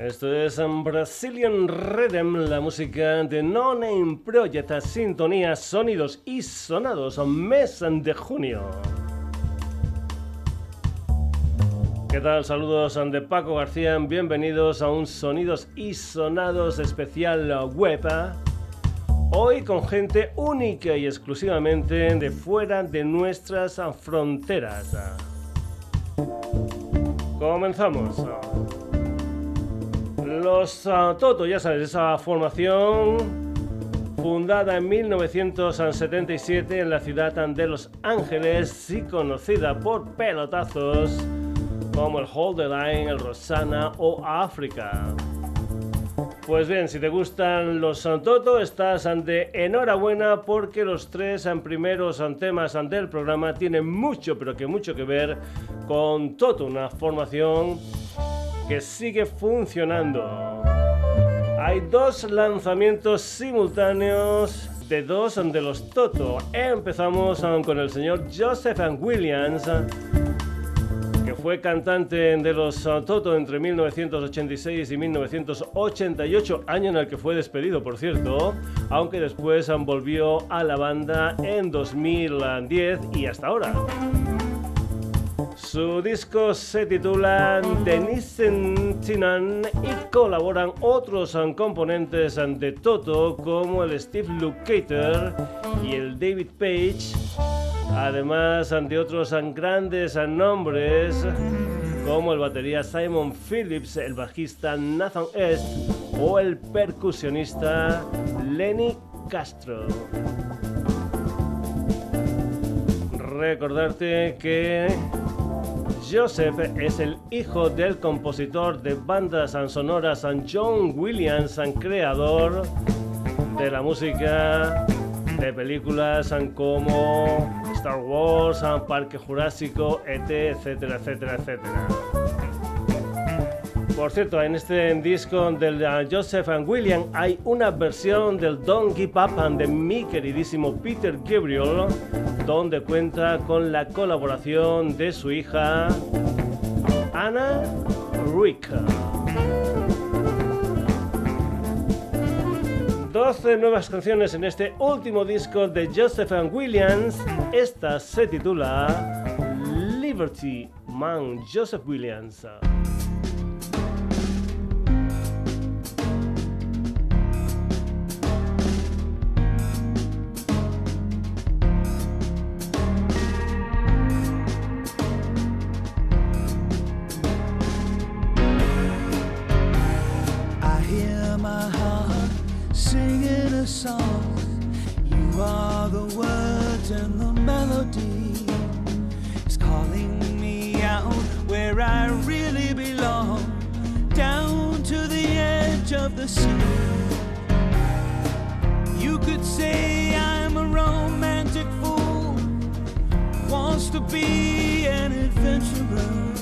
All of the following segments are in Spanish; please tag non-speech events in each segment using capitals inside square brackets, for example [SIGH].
Esto es Brazilian Rhythm, la música de No Name Project, sintonía, sonidos y sonados, mes de junio. ¿Qué tal? Saludos de Paco García, bienvenidos a un Sonidos y Sonados especial web. Hoy con gente única y exclusivamente de fuera de nuestras fronteras. Comenzamos. Los uh, Toto, ya sabes, esa formación fundada en 1977 en la ciudad de Los Ángeles y conocida por pelotazos como el Hold the Line, el Rosana o África. Pues bien, si te gustan los Toto, estás ante enhorabuena porque los tres primeros temas del programa tienen mucho, pero que mucho que ver con Toto, una formación sigue funcionando. Hay dos lanzamientos simultáneos de dos de los Toto. Empezamos con el señor Joseph Williams, que fue cantante de los Toto entre 1986 y 1988, año en el que fue despedido, por cierto, aunque después volvió a la banda en 2010 y hasta ahora. Su disco se titula Denise Tinan y colaboran otros componentes de Toto como el Steve Lukather y el David Page, además de otros grandes nombres como el batería Simon Phillips, el bajista Nathan Est o el percusionista Lenny Castro. Recordarte que Joseph es el hijo del compositor de bandas sonoras John Williams, creador de la música de películas como Star Wars, Parque Jurásico, ET, etcétera, etcétera, etcétera. Por cierto, en este disco del Joseph and William hay una versión del Don't Give Up de mi queridísimo Peter Gabriel, donde cuenta con la colaboración de su hija Anna Rick. 12 nuevas canciones en este último disco de Joseph and Williams. Esta se titula Liberty Man Joseph Williams. song. You are the words and the melody It's calling me out where I really belong, down to the edge of the sea. You could say I'm a romantic fool, wants to be an adventurer,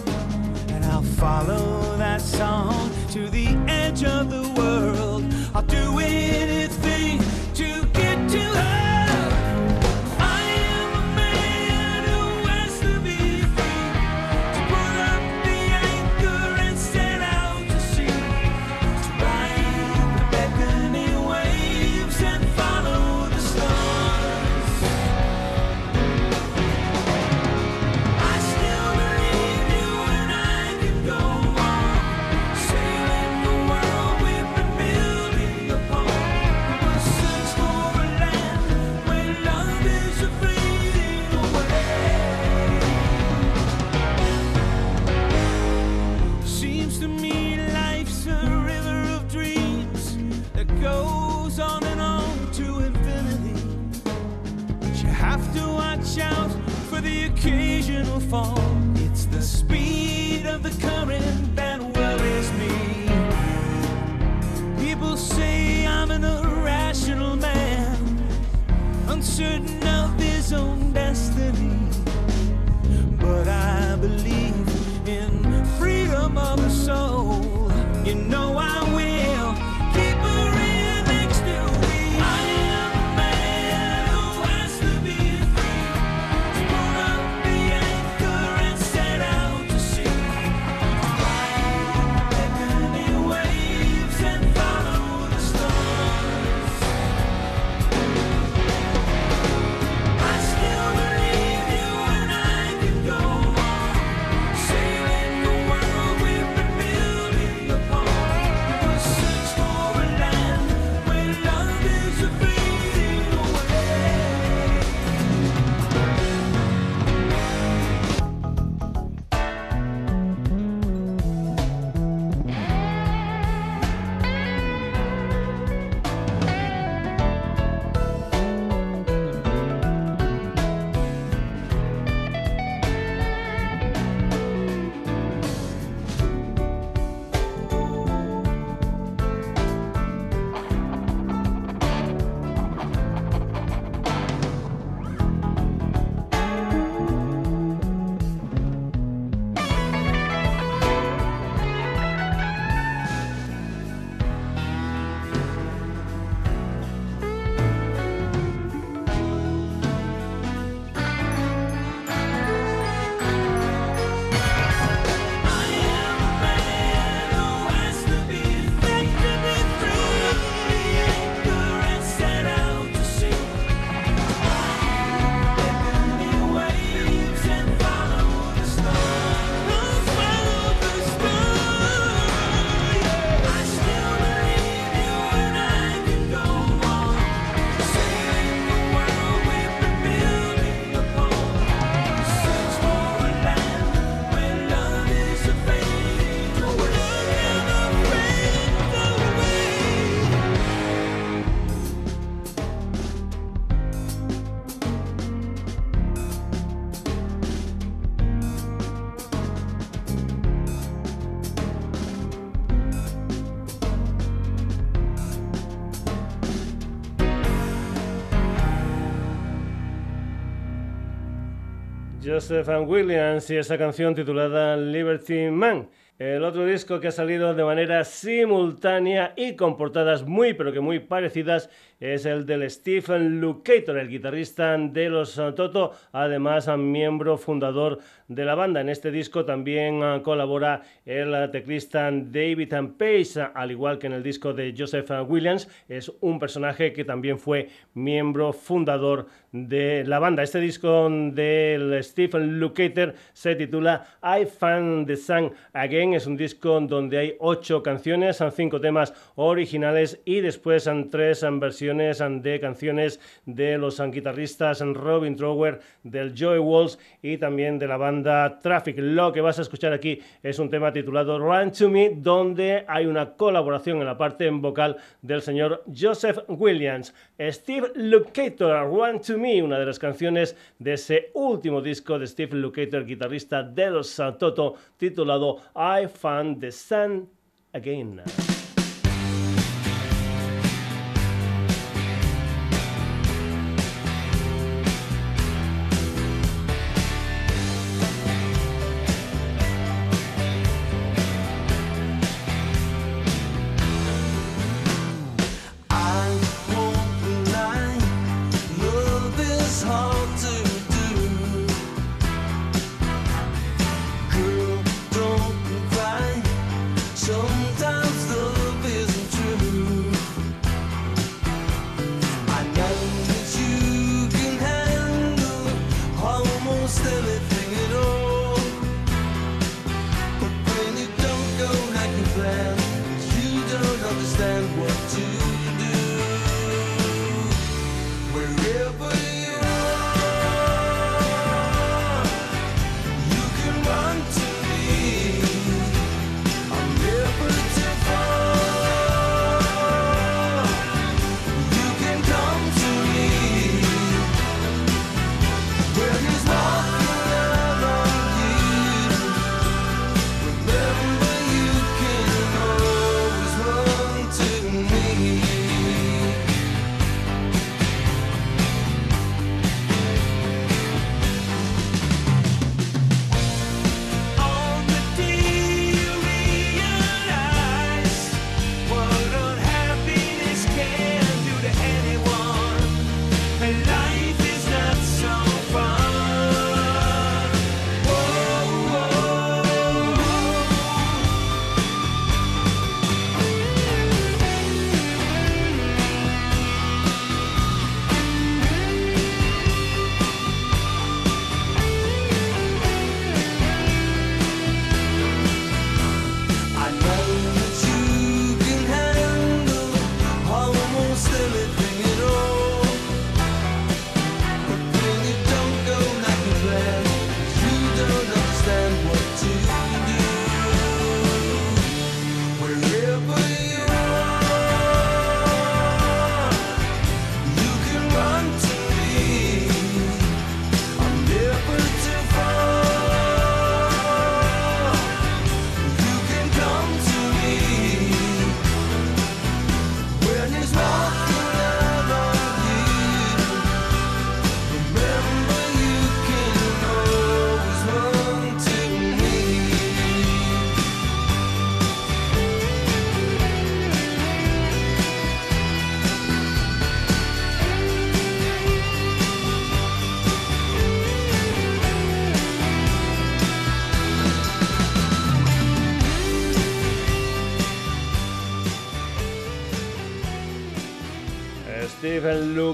and I'll follow that song to the edge of the world. I'll do it. fall. It's the speed of the current that worries me. People say I'm an irrational man, uncertain. Joseph Williams y esa canción titulada Liberty Man. El otro disco que ha salido de manera simultánea y con portadas muy pero que muy parecidas es el del Stephen Lukather, el guitarrista de los Toto, además miembro fundador de la banda. En este disco también ah, colabora el teclista David Pace, al igual que en el disco de Joseph Williams, es un personaje que también fue miembro fundador de la banda. Este disco del Stephen Lukather se titula I Found the Sun Again. Es un disco donde hay ocho canciones, son cinco temas originales y después son tres versiones de canciones de los guitarristas Robin Trower, del Joey Walls y también de la banda Traffic. Lo que vas a escuchar aquí es un tema titulado Run to Me, donde hay una colaboración en la parte vocal del señor Joseph Williams. Steve Lukather, Run to Me, una de las canciones de ese último disco de Steve Lukather, guitarrista de los Toto, titulado I Found the Sun Again.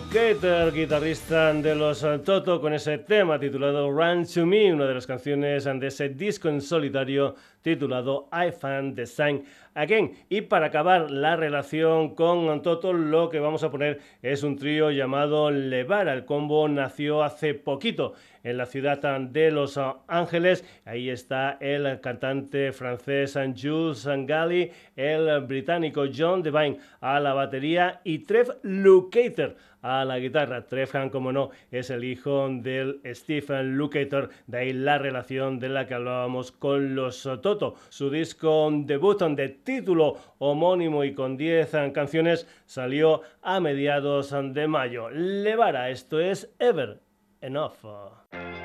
Lukather, guitarrista de los Toto, con ese tema titulado Run to Me, una de las canciones de ese disco en solitario titulado I Found the Sign Again. Y para acabar la relación con Toto, lo que vamos a poner es un trío llamado Levara. El combo nació hace poquito en la ciudad de Los Ángeles. Ahí está el cantante francés Jules Galli, el británico John Devine a la batería y Trev Lukather a la guitarra. Trev, como no, es el hijo del Stephen Lukather, de ahí la relación de la que hablábamos con los Toto. Su disco debut de título homónimo y con 10 canciones salió a mediados de mayo. Levara, esto es Ever Enough.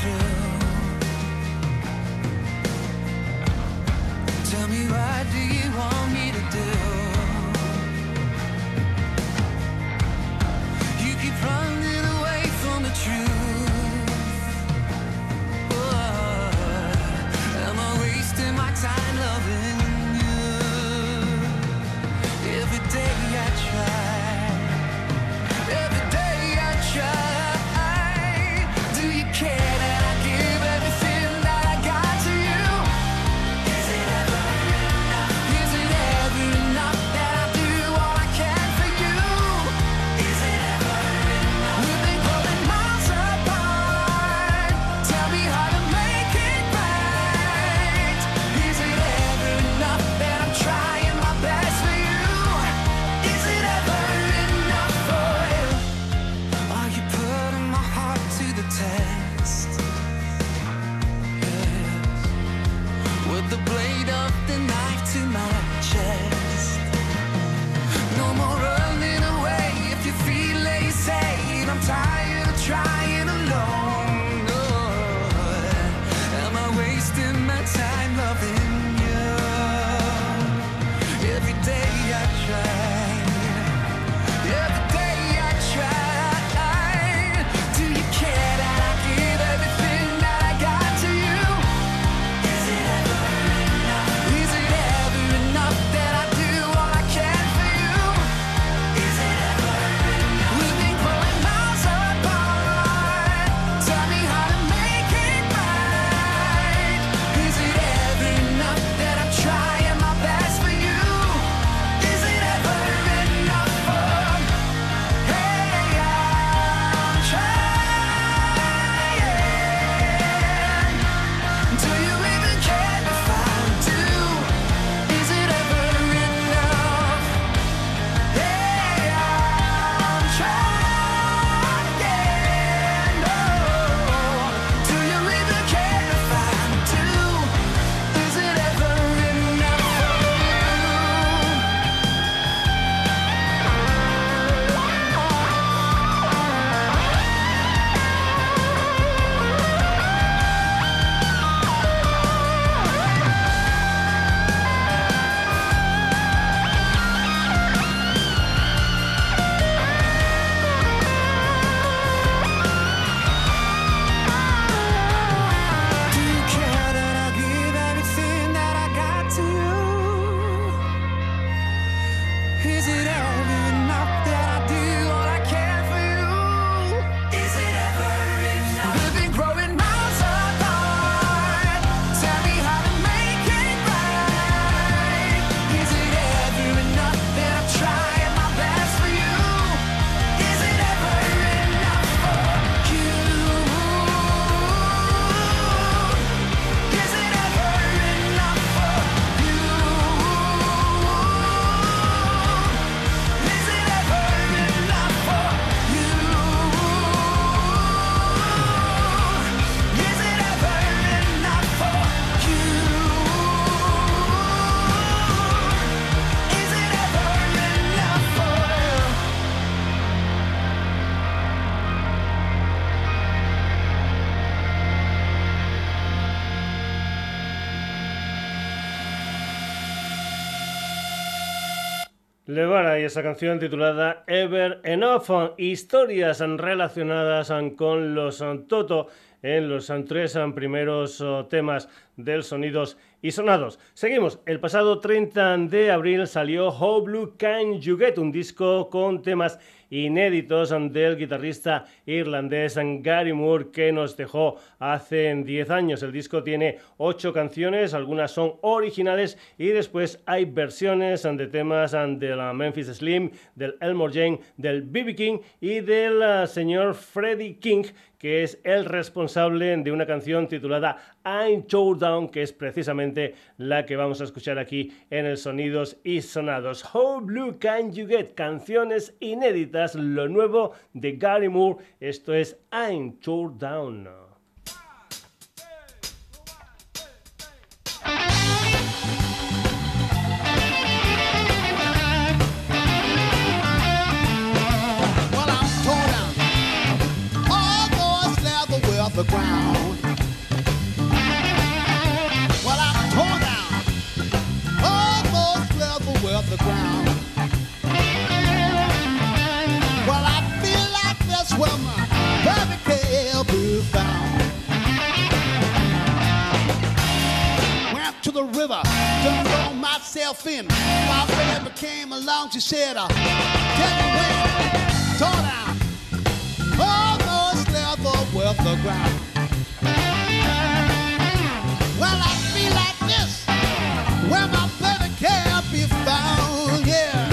through. Y esa canción titulada Ever Enough, historias relacionadas con los Toto en los tres primeros temas del Sonidos y Sonados. Seguimos. El pasado 30 de abril salió How Blue Can You Get, un disco con temas inéditos del guitarrista irlandés Gary Moore que nos dejó hace 10 años. El disco tiene 8 canciones, algunas son originales y después hay versiones de temas de la Memphis Slim, del Elmore Del BB King y del eh, señor Freddie King que es el responsable de una canción titulada I'm Down, que es precisamente la que vamos a escuchar aquí en el Sonidos y Sonados. How Blue Can You Get? Canciones inéditas, lo nuevo de Gary Moore. Esto es I'm the ground. Well, I'm torn down, almost level with the ground. Well, I feel like this woman, my perfect help is. Went to the river, done roll myself in. My friend became along, she said, uh, get away, torn down with the ground. Well, I feel like this where my baby can't be found, yeah.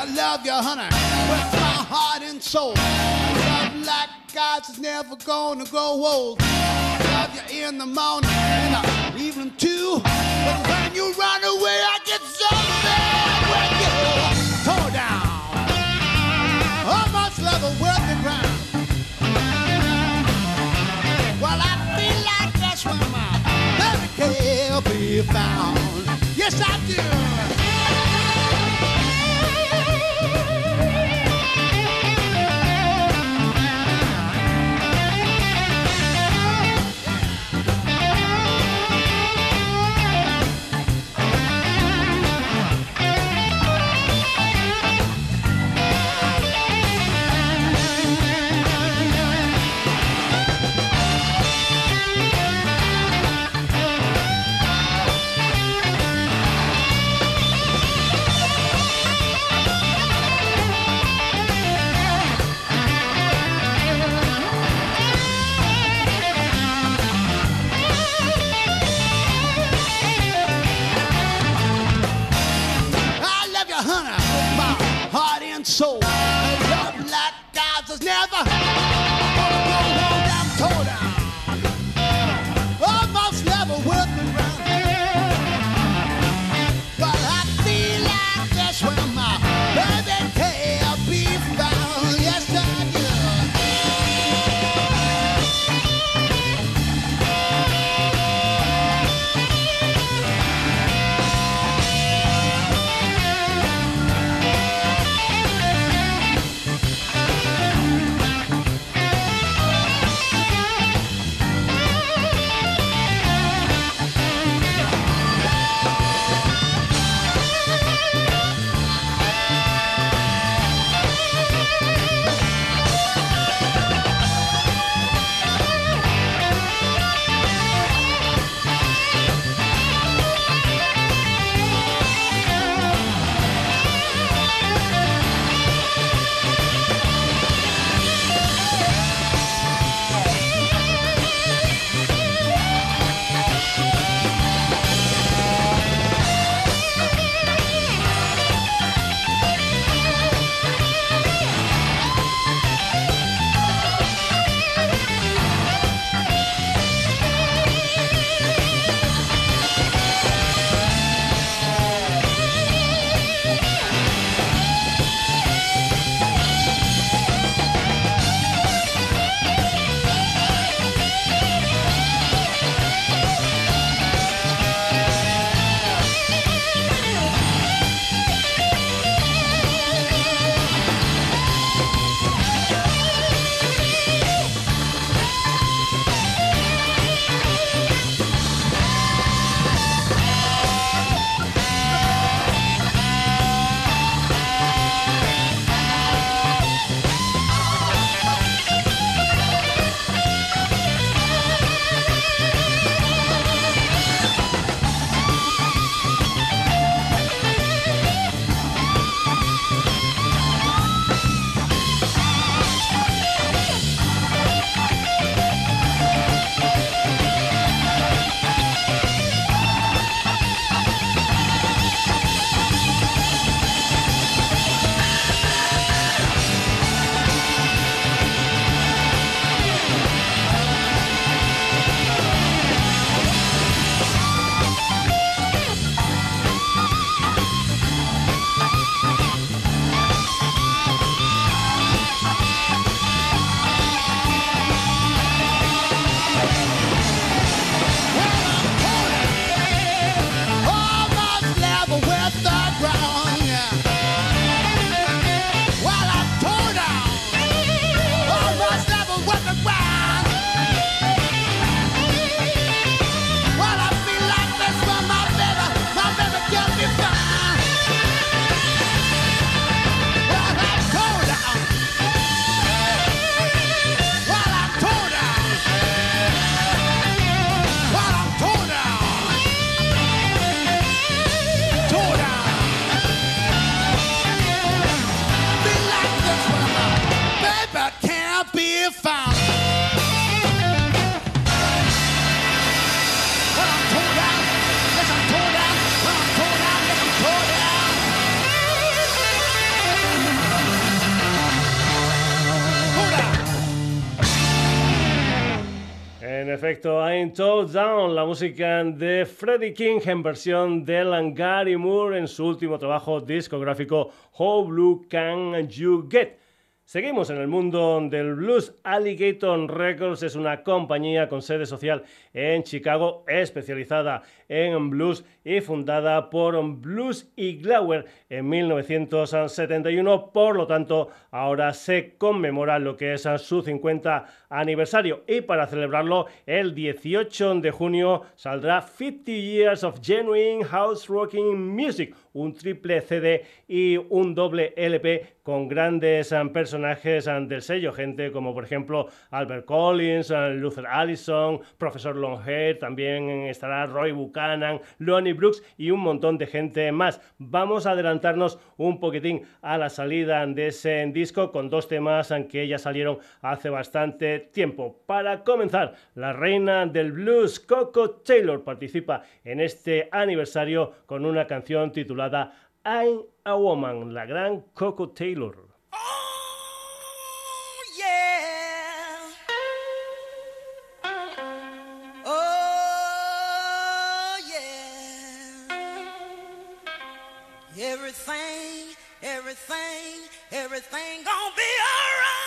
I love you, honey, with my heart and soul. Love like God's is never gonna grow old. Love you in the morning and the evening too. But when you run away, I get so mad when you tore down. Level with the ground. Where my baby can be found. Yes, I do. Told Down, la música de Freddie King en versión de Gary Moore en su último trabajo discográfico How Blue Can You Get? Seguimos en el mundo del blues. Alligator Records es una compañía con sede social en Chicago, especializada en blues y fundada por Blues y Glauer en 1971. Por lo tanto, ahora se conmemora lo que es su 50 aniversario. Y para celebrarlo, el 18 de junio saldrá 50 Years of Genuine House Rocking Music, un triple CD y un doble LP con grandes um, personajes um, del sello, gente como por ejemplo Albert Collins, um, Luther Allison, Profesor Longhead, también estará Roy Buchanan, Lonnie Brooks y un montón de gente más. Vamos a adelantarnos un poquitín a la salida de ese disco con dos temas que ya salieron hace bastante tiempo. Para comenzar, la reina del blues, Coco Taylor, participa en este aniversario con una canción titulada I'm a Woman, la gran Coco Taylor. Everything, everything, everything gonna be alright.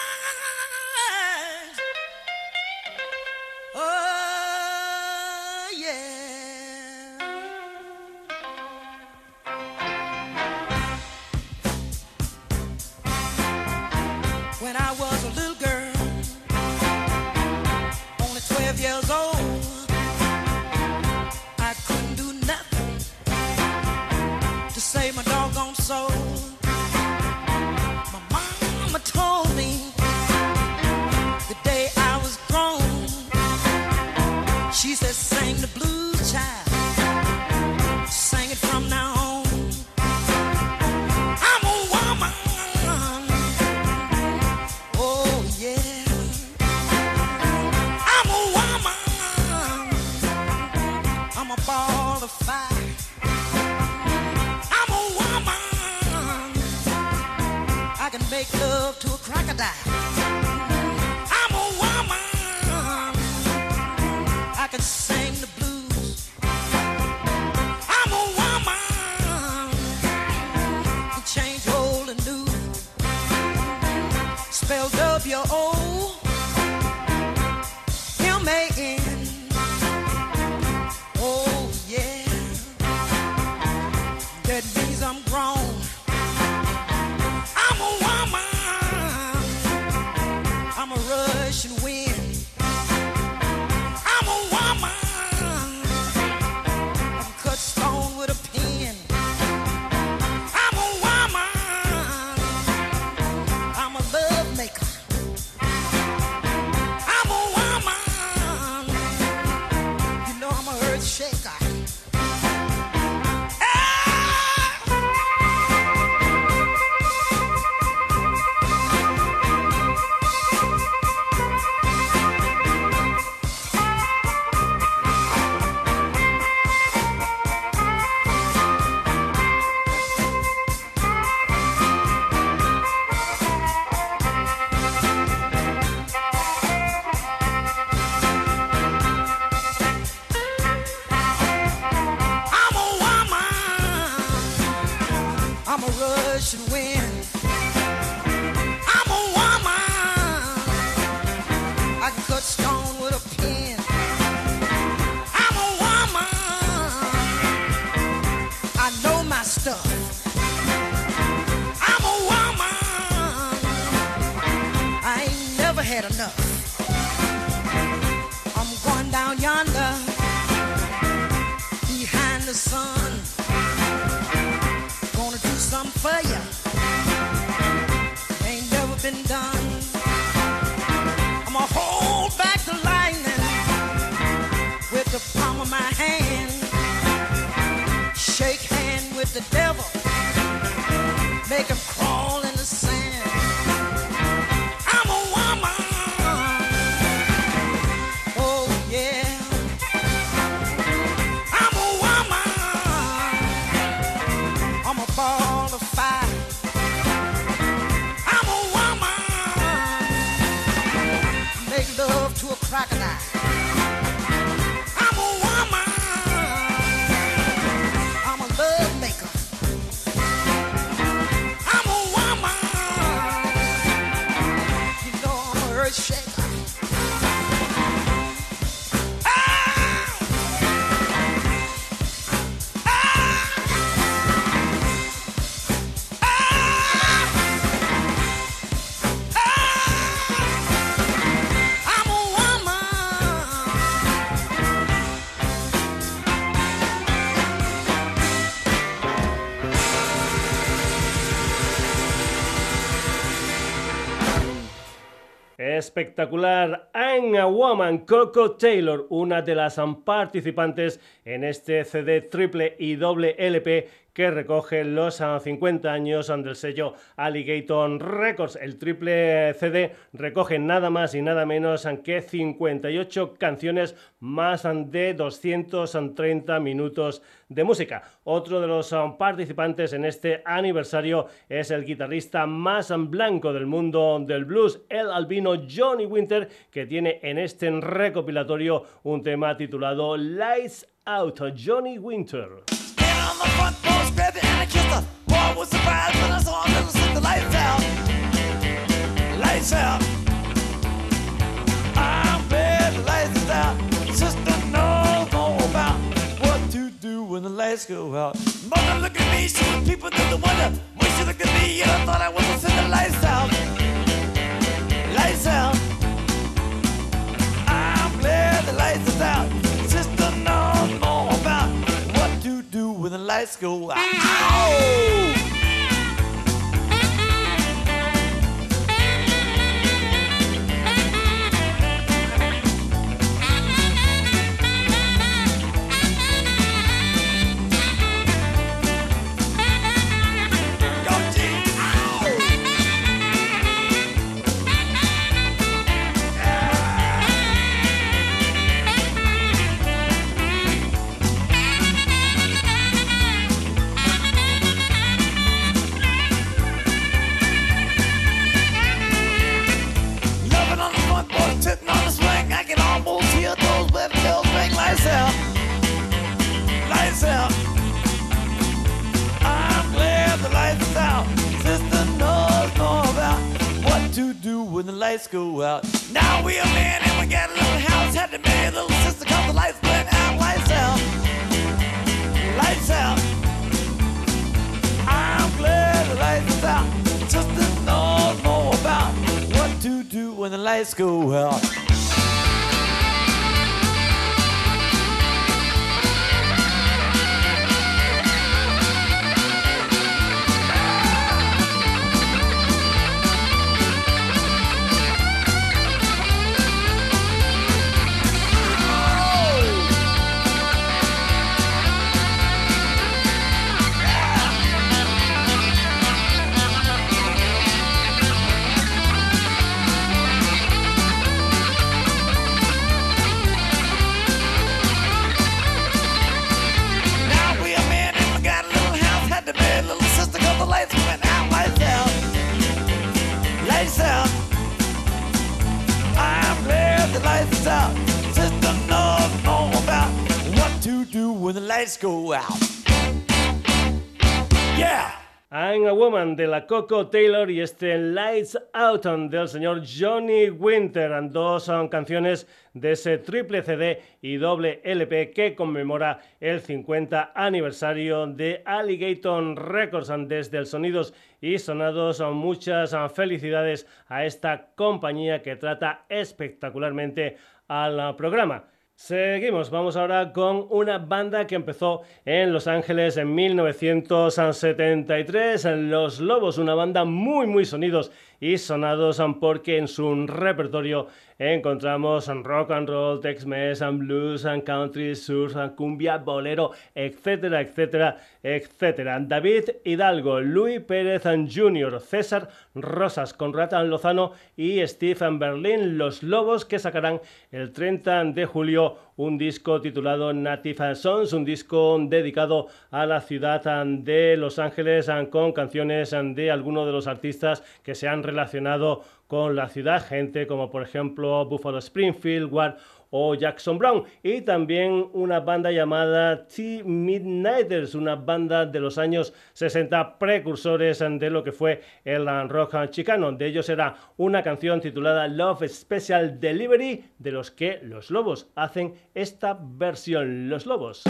Had enough. Espectacular. I'm a Woman, Coco Taylor, una de las participantes en este CD triple y doble LP que recoge los 50 ah, años del sello Alligator Records. El triple CD recoge nada más y nada menos que 58 canciones más de 230 minutos de música. Otro de los ah, participantes en este aniversario es el guitarrista más blanco del mundo del blues, el albino Johnny Winter, que tiene en este recopilatorio un tema titulado Lights Out, Johnny Winter. And I kissed her. Boy, I was surprised when I saw him little sister lights out. Lights out. Ah, I'm glad the lights out. Sister knows more about what to do when the lights go out. Mother look at me, she was people the wonder. When she looked at me, I thought I was a the lights out. Lights out. Ah, I'm glad the lights is out. When the lights go out. Ow! De la Coco Taylor y este Lights Out del señor Johnny Winter, dos son canciones de ese triple CD y doble LP que conmemora el 50 aniversario de Alligator Records. Desde el Sonidos y Sonados, muchas felicidades a esta compañía que trata espectacularmente al programa. Seguimos, vamos ahora con una banda que empezó en Los Ángeles en 1973, Los Lobos, una banda muy muy sonidos y sonados porque en su repertorio encontramos rock and roll, Tex-Mex, blues, country, surf, cumbia, bolero, etcétera, etcétera, etcétera. David Hidalgo, Luis Pérez Jr., César Rosas, Conrad Lozano y Stephen Berlin, Los Lobos, que sacarán el 30 de julio un disco titulado Native Songs, un disco dedicado a la ciudad de Los Ángeles con canciones de algunos de los artistas que se han relacionado con la ciudad, gente como por ejemplo Buffalo Springfield, Ward o Jackson Brown y también una banda llamada T Midnighters, una banda de los años 60 precursores de lo que fue el rock chicano. De ellos era una canción titulada Love Special Delivery de los que los lobos hacen esta versión. Los lobos.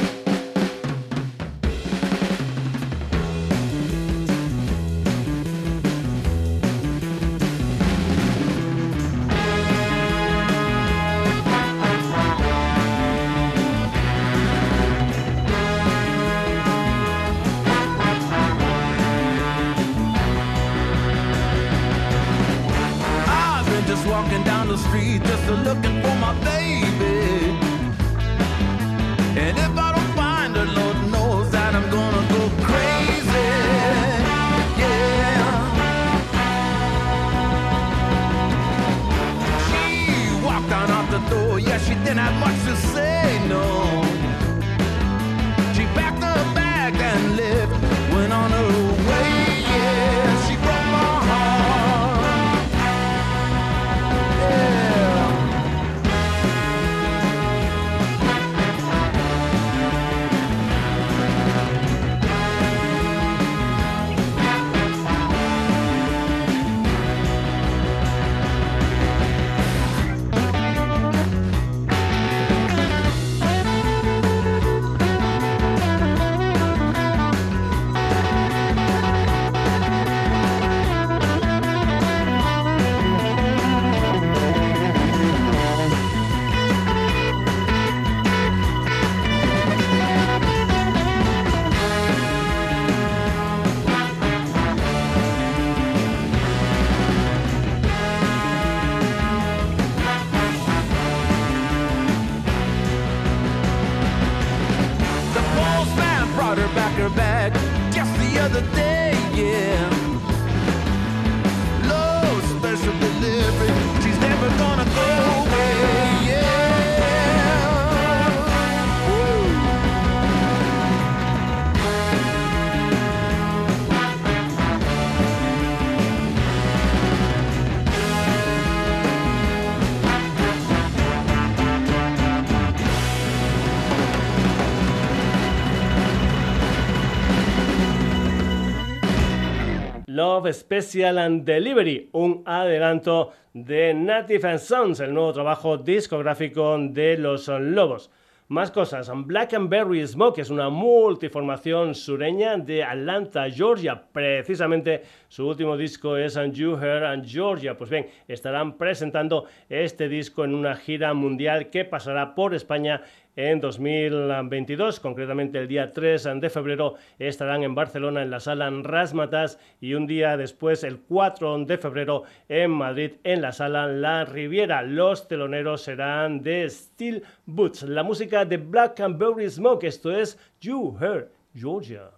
Special and Delivery, un adelanto de Native and Sons, el nuevo trabajo discográfico de los Lobos. Más cosas, Blackberry Smoke es una multiformación sureña de Atlanta, Georgia. Precisamente su último disco es And You Heard and Georgia. Pues bien, estarán presentando este disco en una gira mundial que pasará por España en 2022, concretamente el día 3 de febrero estarán en Barcelona en la sala Rasmatas y un día después, el 4 de febrero, en Madrid en la sala La Riviera. Los teloneros serán de Steel Boots, la música de Black and Berry Smoke, esto es You Heard Georgia.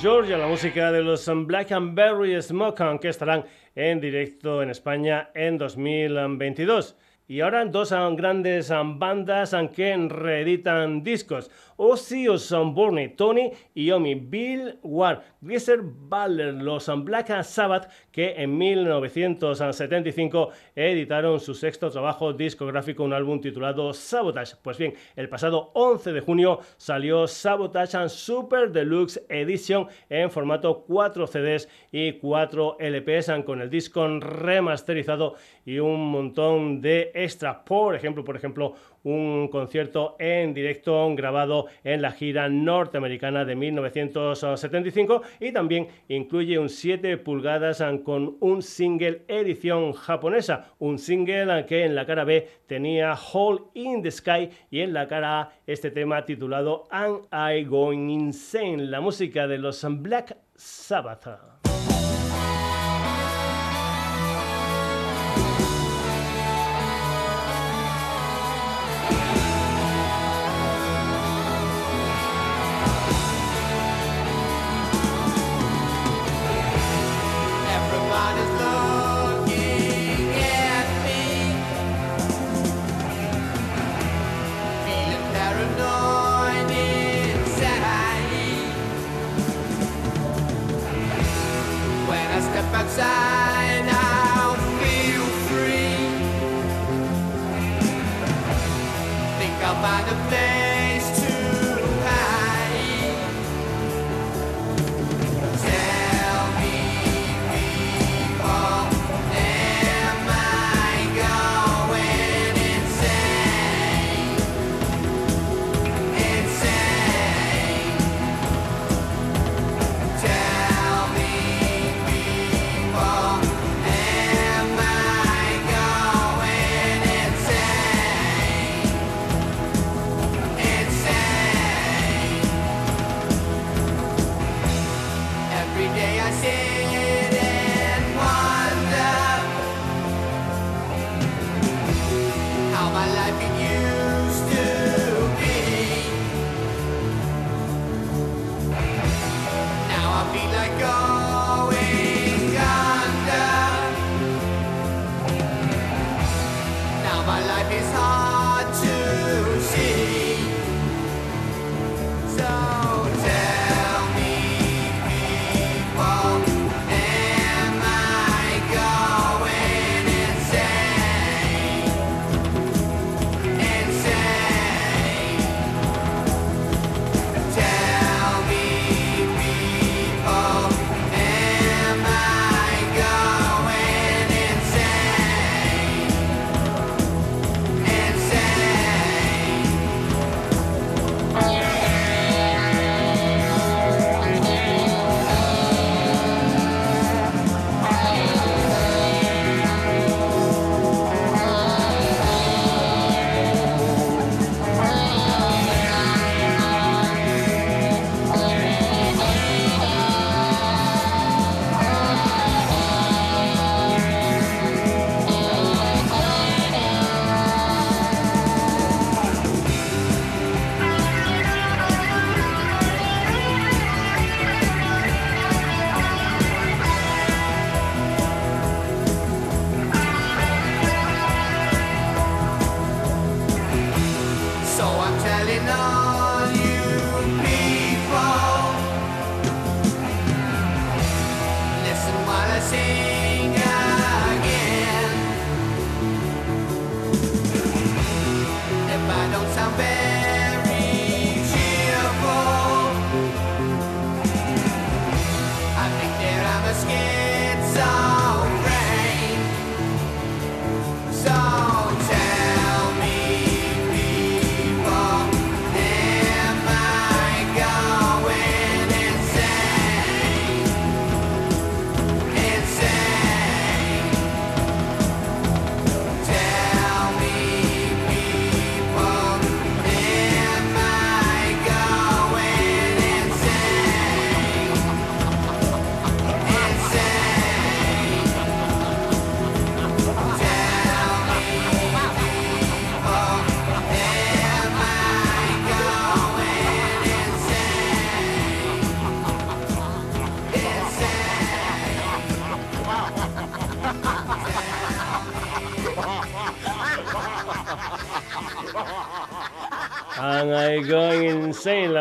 Georgia, la música de los Black and Berry Smoke, que estarán en directo en España en 2022. Y ahora dos grandes bandas que reeditan discos. Ozzy Osbourne, Tony y Omi, Bill Ward, Geezer Butler, los Black Sabbath que en 1975 editaron su sexto trabajo discográfico, un álbum titulado Sabotage. Pues bien, el pasado 11 de junio salió Sabotage Super Deluxe Edition en formato 4 CDs y 4 LPs con el disco remasterizado y un montón de extras. Por ejemplo, por ejemplo, un concierto en directo grabado en la gira norteamericana de 1975 y también incluye un 7 pulgadas con un single edición japonesa, un single que en la cara B tenía Hole in the Sky y en la cara A este tema titulado Am I Going Insane, la música de los Black Sabbath.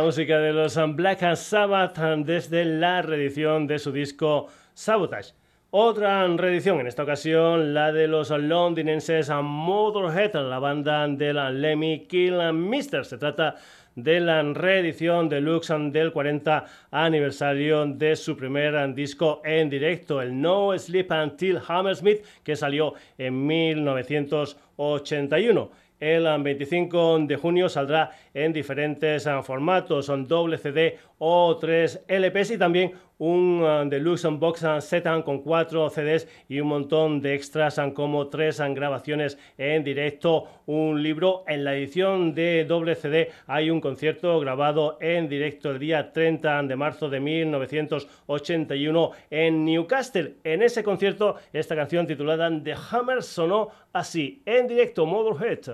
Música de los Black Sabbath desde la reedición de su disco Sabotage. Otra reedición, en esta ocasión la de los londinenses Motorhead, la banda de la Lemmy Kill Mister. Se trata de la reedición deluxe del 40 aniversario de su primer disco en directo, el No Sleep Until Hammersmith, que salió en 1981. El 25 de junio saldrá en diferentes formatos, son doble CD o tres LPs y también un uh, deluxe unbox set con cuatro CDs y un montón de extras como tres grabaciones en directo, un libro. En la edición de doble CD hay un concierto grabado en directo el día 30 de marzo de 1981 en Newcastle. En ese concierto esta canción titulada The Hammer sonó así, en directo, Motorhead.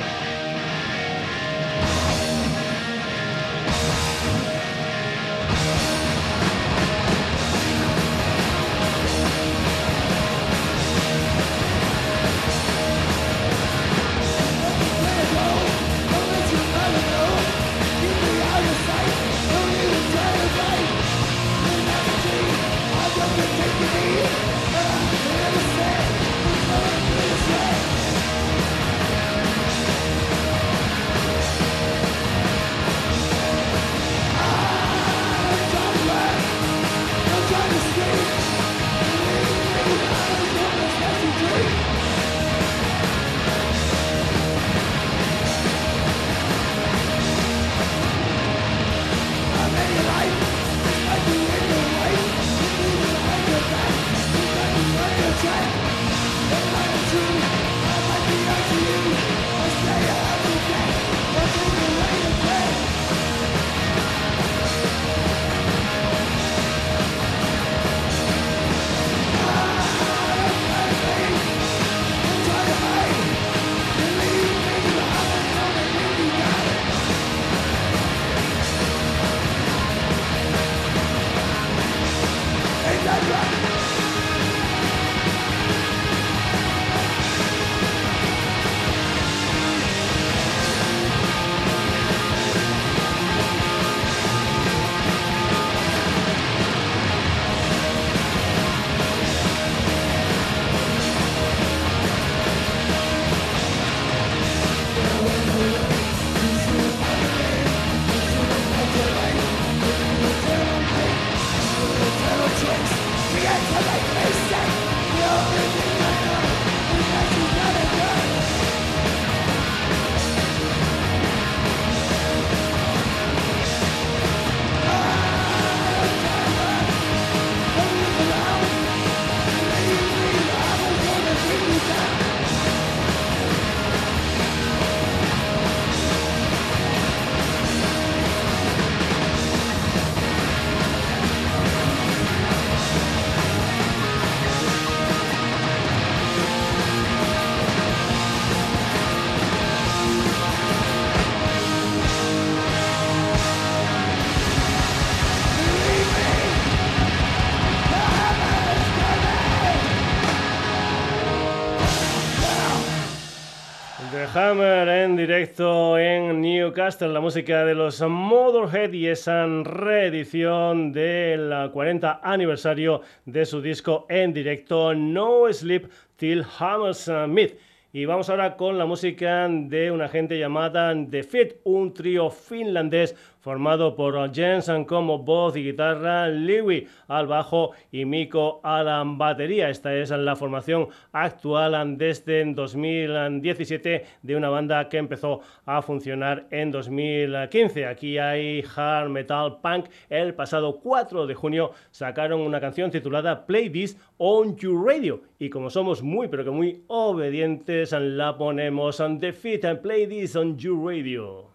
Hammer en directo en Newcastle, la música de los Motorhead y esa reedición del 40 aniversario de su disco en directo No Sleep Till Hammersmith. Y vamos ahora con la música de una gente llamada The Fit, un trío finlandés formado por Jensen como voz y guitarra, Lewy al bajo y Miko a la batería. Esta es la formación actual desde 2017 de una banda que empezó a funcionar en 2015. Aquí hay hard metal punk. El pasado 4 de junio sacaron una canción titulada Play This on Your Radio. Y como somos muy pero que muy obedientes, la ponemos on the fit and play this on your radio.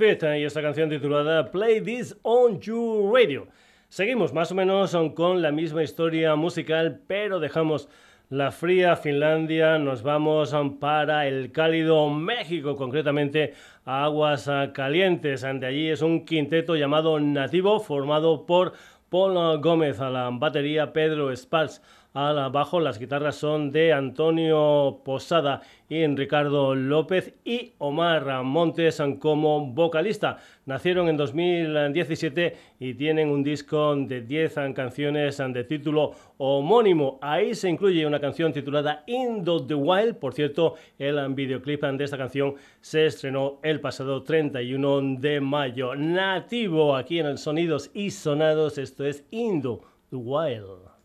Y esta canción titulada Play This on Your Radio. Seguimos más o menos con la misma historia musical, pero dejamos la fría Finlandia, nos vamos para el cálido México, concretamente a aguas calientes. De allí es un quinteto llamado Nativo, formado por Paul Gómez a la batería, Pedro Sparks al bajo. Las guitarras son de Antonio Posada y Ricardo López y Omar Montes como vocalista. Nacieron en 2017 y tienen un disco de 10 canciones de título homónimo. Ahí se incluye una canción titulada Into the Wild. Por cierto, el videoclip de esta canción se estrenó el pasado 31 de mayo. Nativo aquí en el Sonidos y Sonados. Esto es Into the Wild.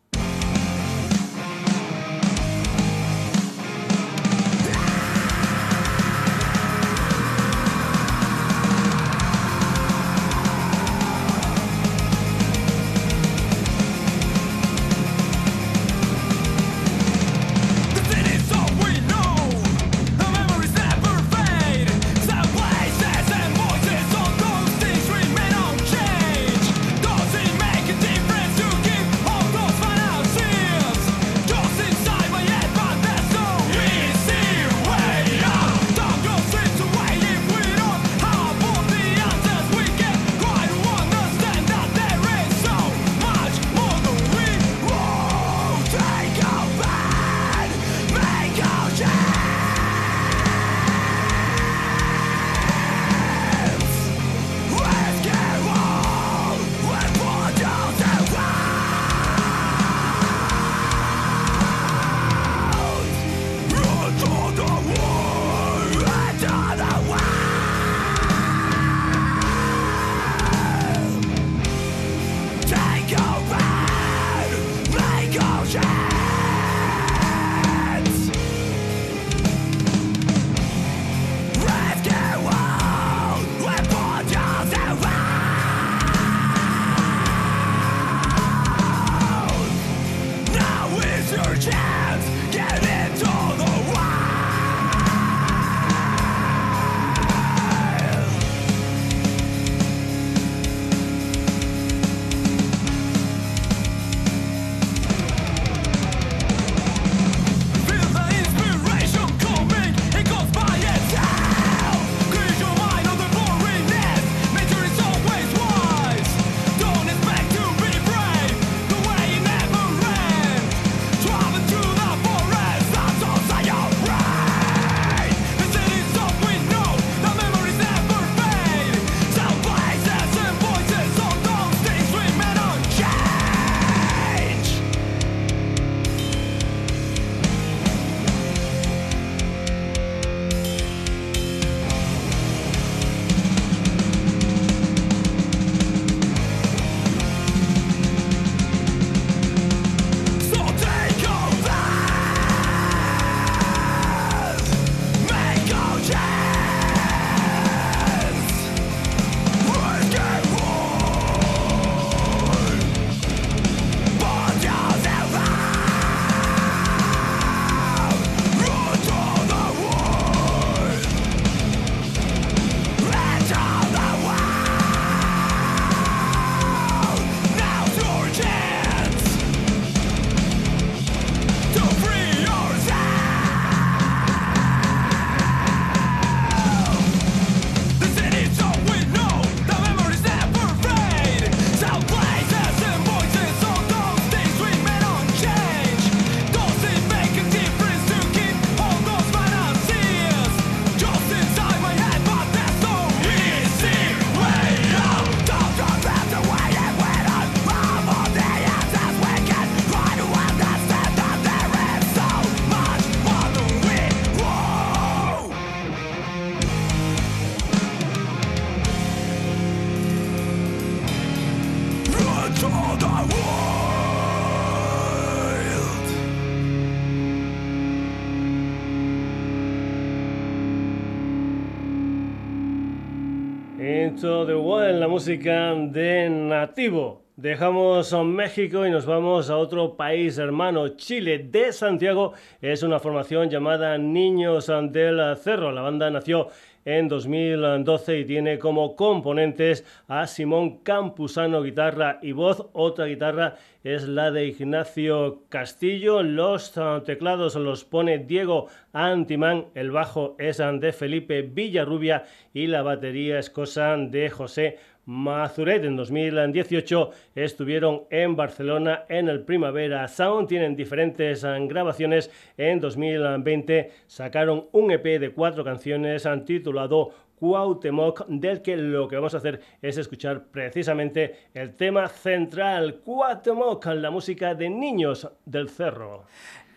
Música de Nativo. Dejamos México y nos vamos a otro país hermano, Chile. De Santiago es una formación llamada Niños del Cerro. La banda nació en 2012 y tiene como componentes a Simón Campuzano, guitarra y voz. Otra guitarra es la de Ignacio Castillo. Los teclados los pone Diego Antimán. El bajo es de Felipe Villarrubia y la batería es cosa de José Mazuret. En 2018 estuvieron en Barcelona en el Primavera Sound. Tienen diferentes eh, grabaciones. En 2020 sacaron un EP de cuatro canciones titulado Cuauhtémoc, del que lo que vamos a hacer es escuchar precisamente el tema central, Cuauhtémoc, la música de Niños del Cerro.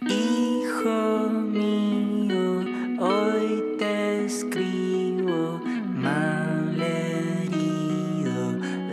Hijo mío, hoy te escribo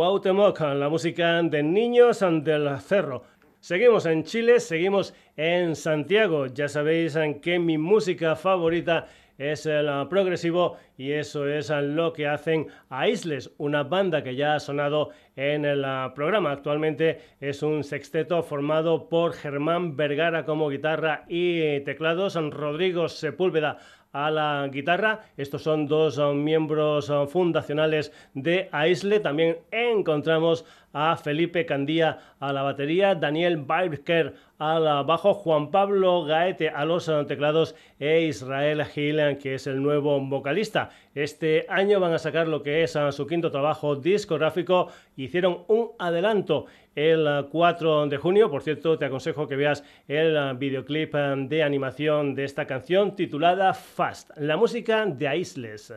Cuauhtémoc, la música de Niños del Cerro. Seguimos en Chile, seguimos en Santiago. Ya sabéis que mi música favorita es el progresivo y eso es lo que hacen Aisles, una banda que ya ha sonado en el programa. Actualmente es un sexteto formado por Germán Vergara como guitarra y teclados, Rodrigo Sepúlveda a la guitarra. Estos son dos um, miembros um, fundacionales de Aisle. También encontramos a Felipe Candía a la batería, Daniel Baibker al bajo, Juan Pablo Gaete a los um, teclados e Israel Gil, que es el nuevo vocalista. Este año van a sacar lo que es uh, su quinto trabajo discográfico. Hicieron un adelanto el eh, 4 de junio. Por cierto, te aconsejo que veas el eh, videoclip eh, de animación de esta canción titulada Fast, la música de Aisles.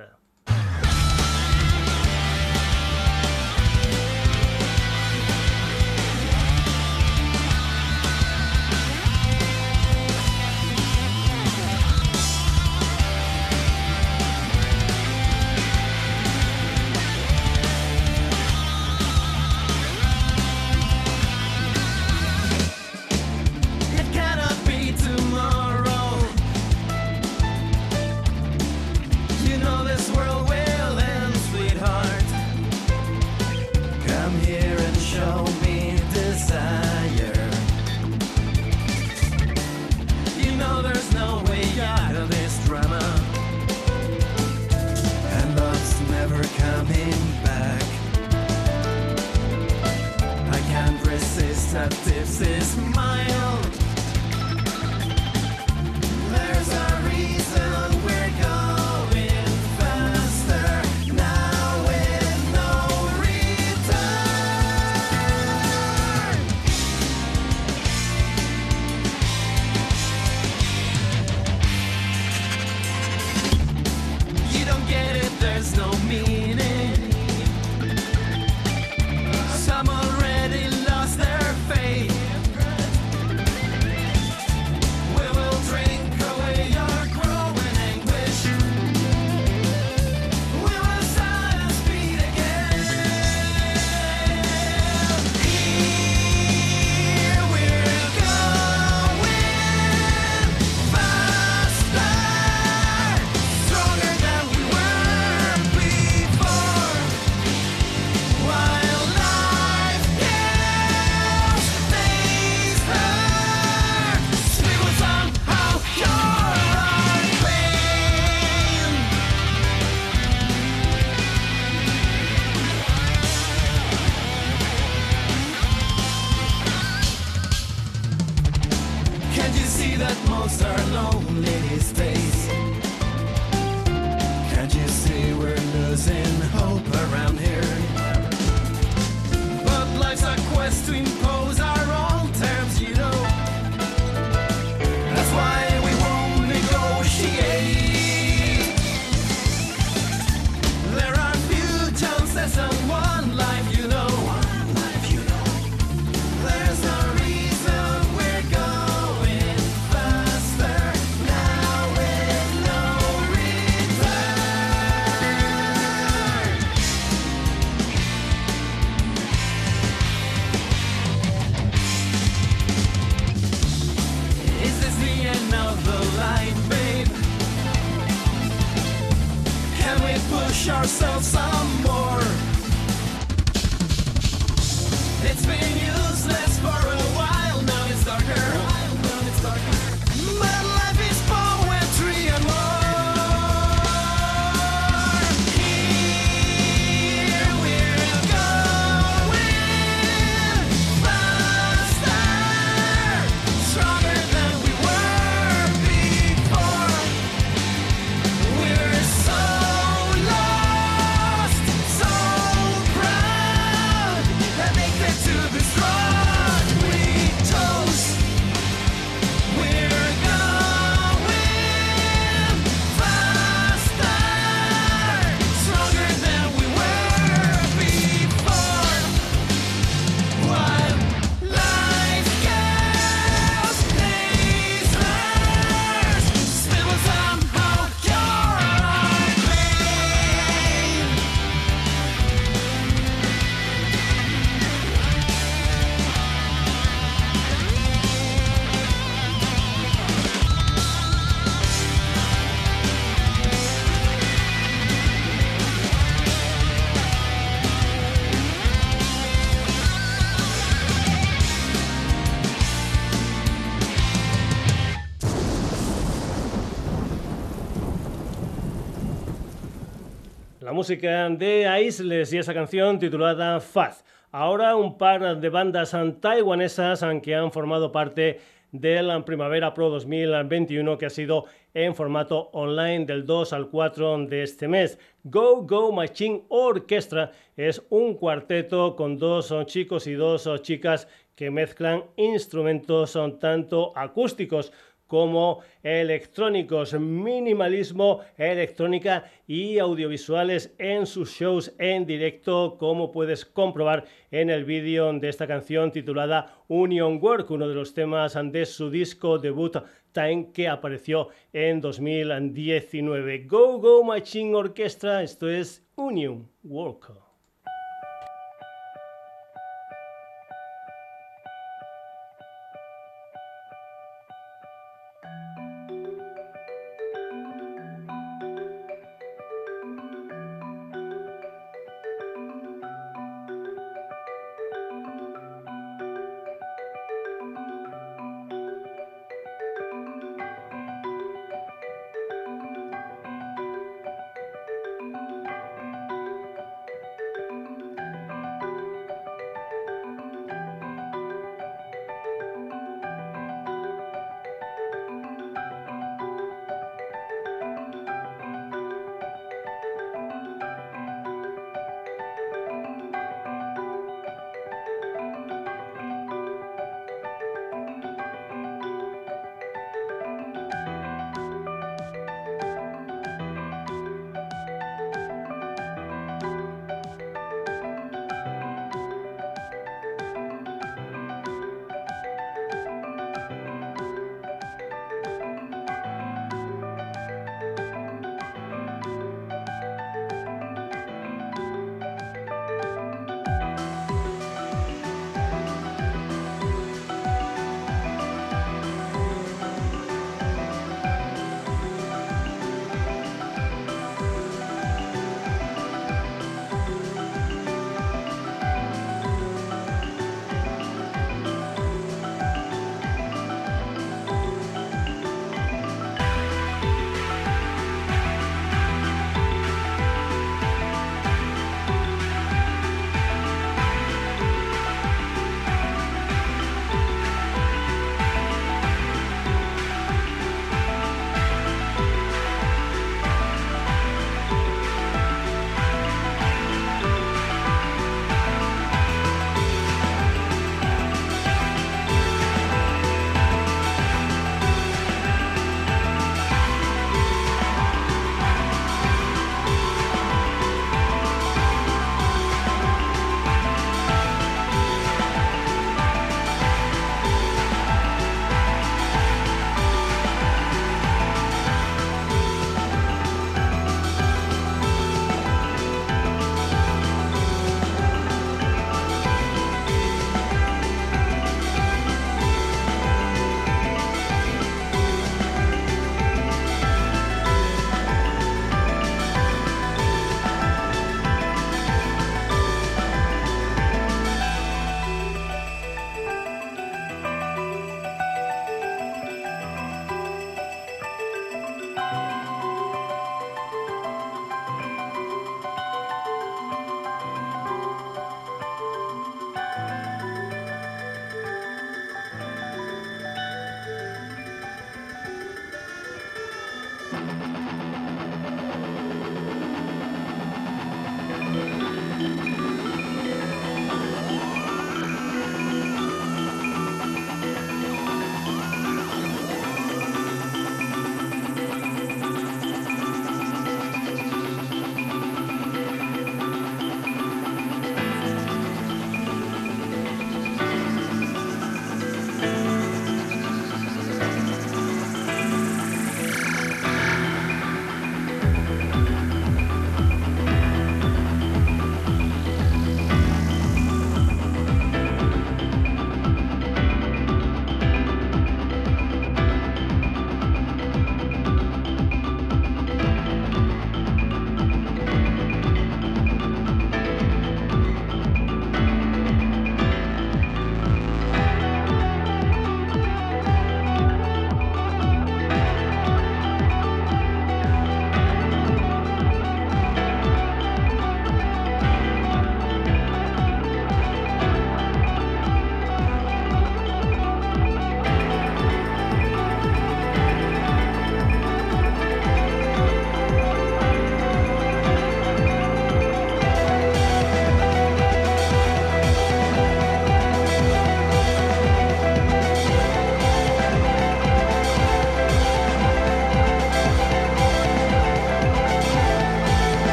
Música de Aisles y esa canción titulada Faz. Ahora un par de bandas taiwanesas que han formado parte de la Primavera Pro 2021 que ha sido en formato online del 2 al 4 de este mes. Go Go Machine Orchestra es un cuarteto con dos chicos y dos chicas que mezclan instrumentos tanto acústicos como electrónicos, minimalismo, electrónica y audiovisuales en sus shows en directo, como puedes comprobar en el vídeo de esta canción titulada Union Work, uno de los temas de su disco debut Time que apareció en 2019. Go Go Machine Orchestra, esto es Union Work.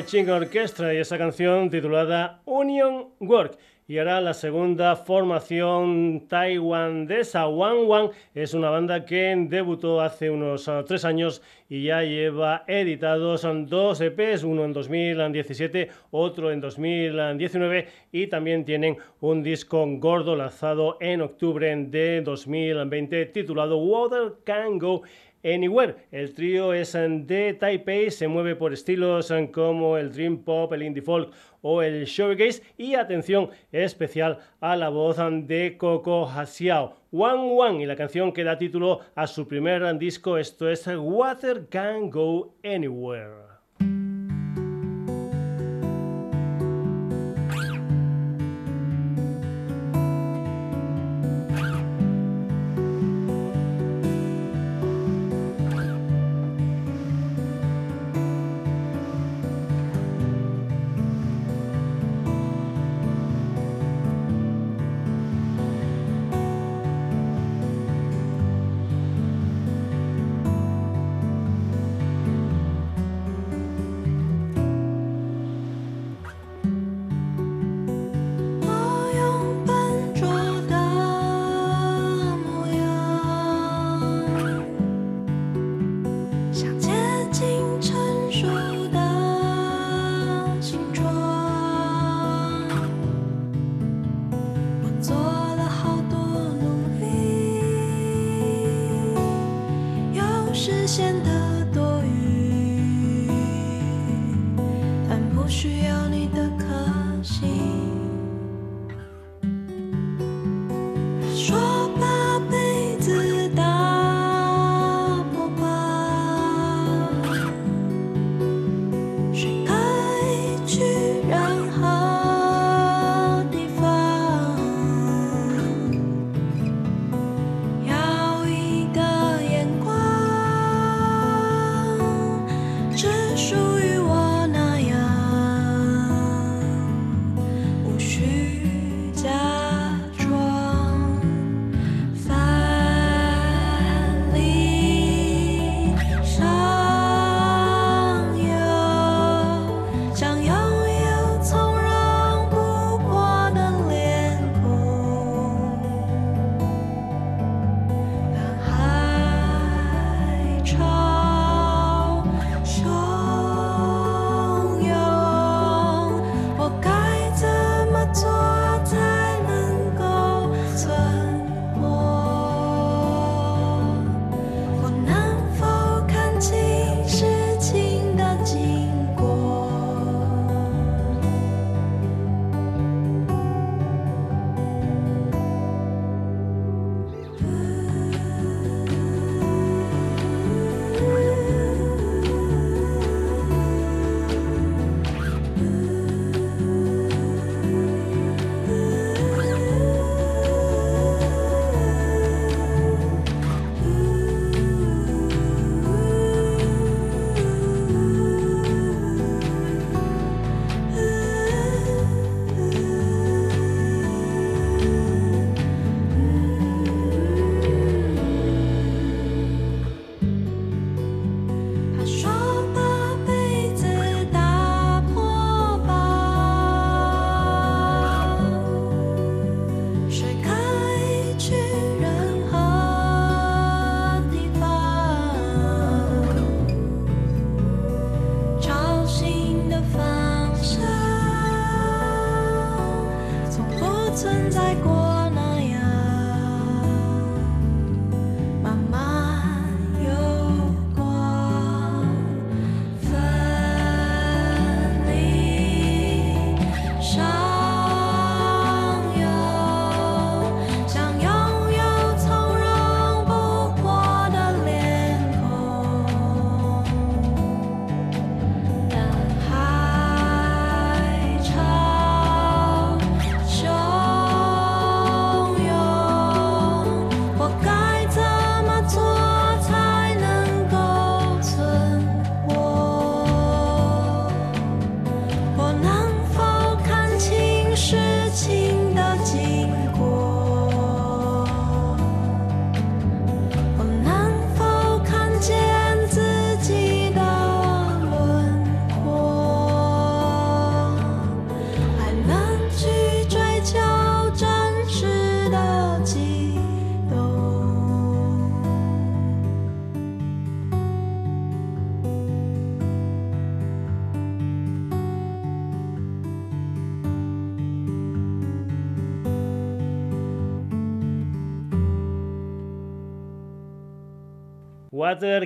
Machine Orchestra y esa canción titulada Union Work. Y ahora la segunda formación taiwanesa, One One, es una banda que debutó hace unos uh, tres años y ya lleva editados dos EPs, uno en 2017, otro en 2019 y también tienen un disco gordo lanzado en octubre de 2020 titulado Water Can Go Anywhere. El trío es de Taipei, se mueve por estilos como el Dream Pop, el Indie Folk o el Showcase y atención especial a la voz de Coco Hasiao. One One y la canción que da título a su primer disco, esto es Water Can Go Anywhere.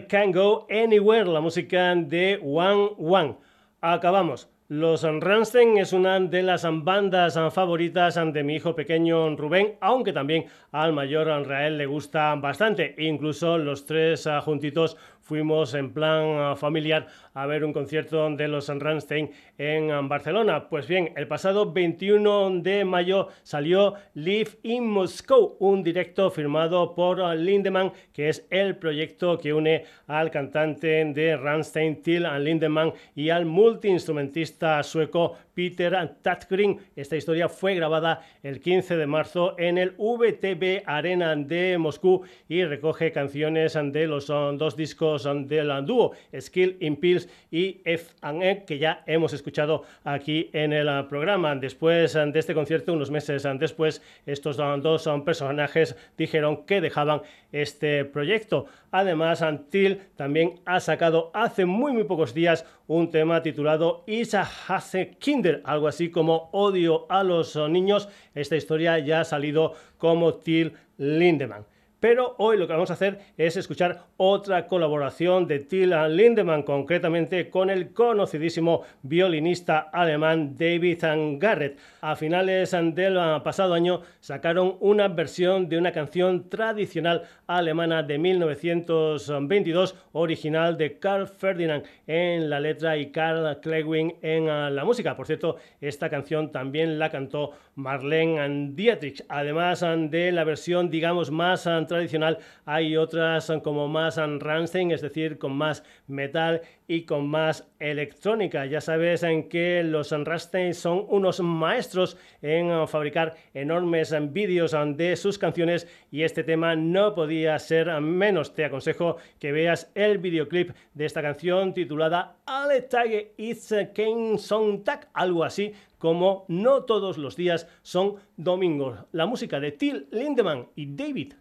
Can Go Anywhere, la música de One One. Acabamos. Los Rammstein es una de las bandas favoritas de mi hijo pequeño Rubén, aunque también al mayor Rael le gusta bastante. Incluso los tres ah, juntitos fuimos en plan ah, familiar a ver un concierto de los Rammstein en ah, Barcelona. Pues bien, el pasado 21 de mayo salió Live in Moscow, un directo firmado por ah, Lindemann, que es el proyecto que une al cantante de Rammstein, Till Lindemann, y al multiinstrumentista sueco Peter Tatgren. Esta historia fue grabada el 15 de marzo en el VTB Arena de Moscú y recoge canciones de los dos discos del dúo Skill in Pills y F&E que ya hemos escuchado aquí en el programa. Después de este concierto, unos meses después, estos dos personajes dijeron que dejaban este proyecto. Además, Antil también ha sacado hace muy muy pocos días un tema titulado Isa Hase Kinder, algo así como Odio a los niños. Esta historia ya ha salido como Till Lindemann. Pero hoy lo que vamos a hacer es escuchar otra colaboración de Tila Lindemann, concretamente con el conocidísimo violinista alemán David Garrett. A finales del pasado año sacaron una versión de una canción tradicional alemana de 1922, original de Carl Ferdinand en la letra y Carl Klewin en la música. Por cierto, esta canción también la cantó Marlene Dietrich. Además de la versión, digamos, más tradicional, hay otras como más Rammstein, es decir, con más metal y con más electrónica. Ya sabes en que los Rammstein son unos maestros en fabricar enormes vídeos de sus canciones y este tema no podía ser menos. Te aconsejo que veas el videoclip de esta canción titulada Alle Tage ist kein Sonntag, algo así como No todos los días son domingos. La música de Till Lindemann y David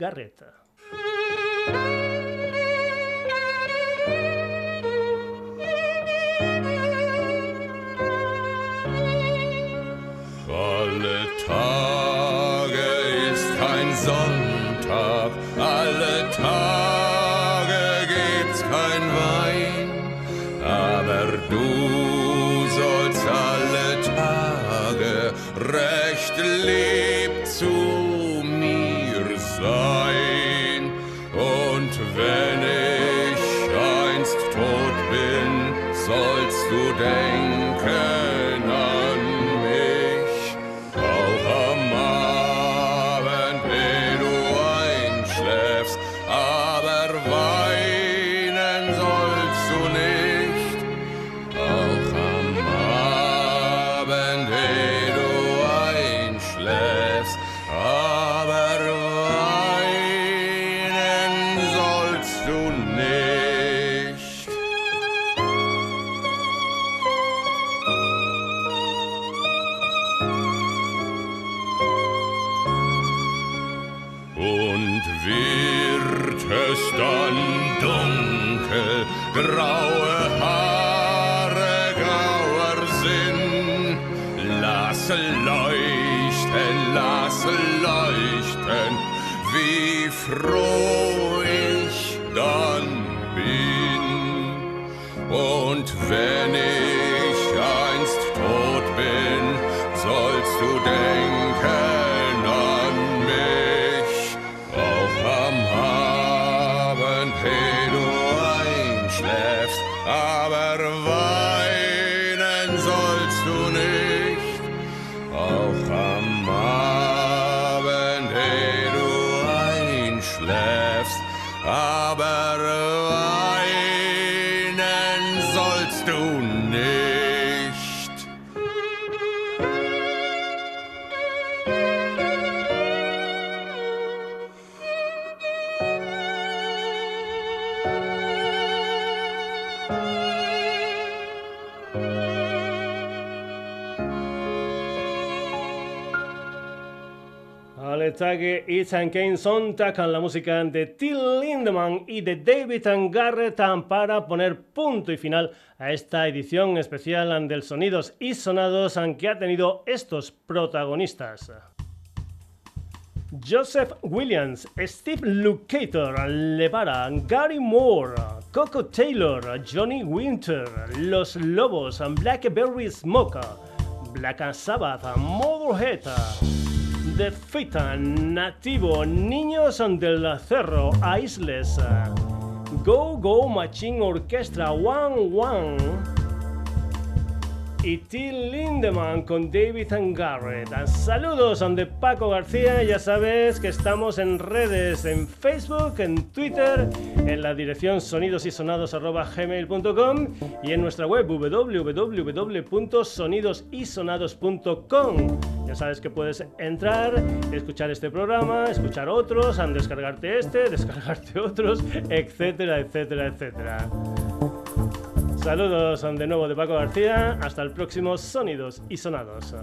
Garrett. And Kane Sonntag con la música de Till Lindemann y de David Garrett para poner punto y final a esta edición especial del Sonidos y Sonados que ha tenido estos protagonistas. Joseph Williams, Steve Lukather, Levara, Gary Moore, Coco Taylor, Johnny Winter, Los Lobos, Blackberry Smoke, Black Sabbath, Motorhead, The Fit, Nativo, Niños del Cerro, Aisles, Go Go Machine Orchestra, One One. Y Till Lindemann con David and Garrett. Saludos de Paco García, ya sabes que estamos en redes, en Facebook, en Twitter, en la dirección sonidosysonados.gmail.com y en nuestra web www.sonidosysonados.com. Ya sabes que puedes entrar, escuchar este programa, escuchar otros, descargarte este, [LAUGHS] descargarte otros, etcétera, etcétera, etcétera. Saludos de nuevo de Paco García. Hasta el próximo Sonidos y Sonados.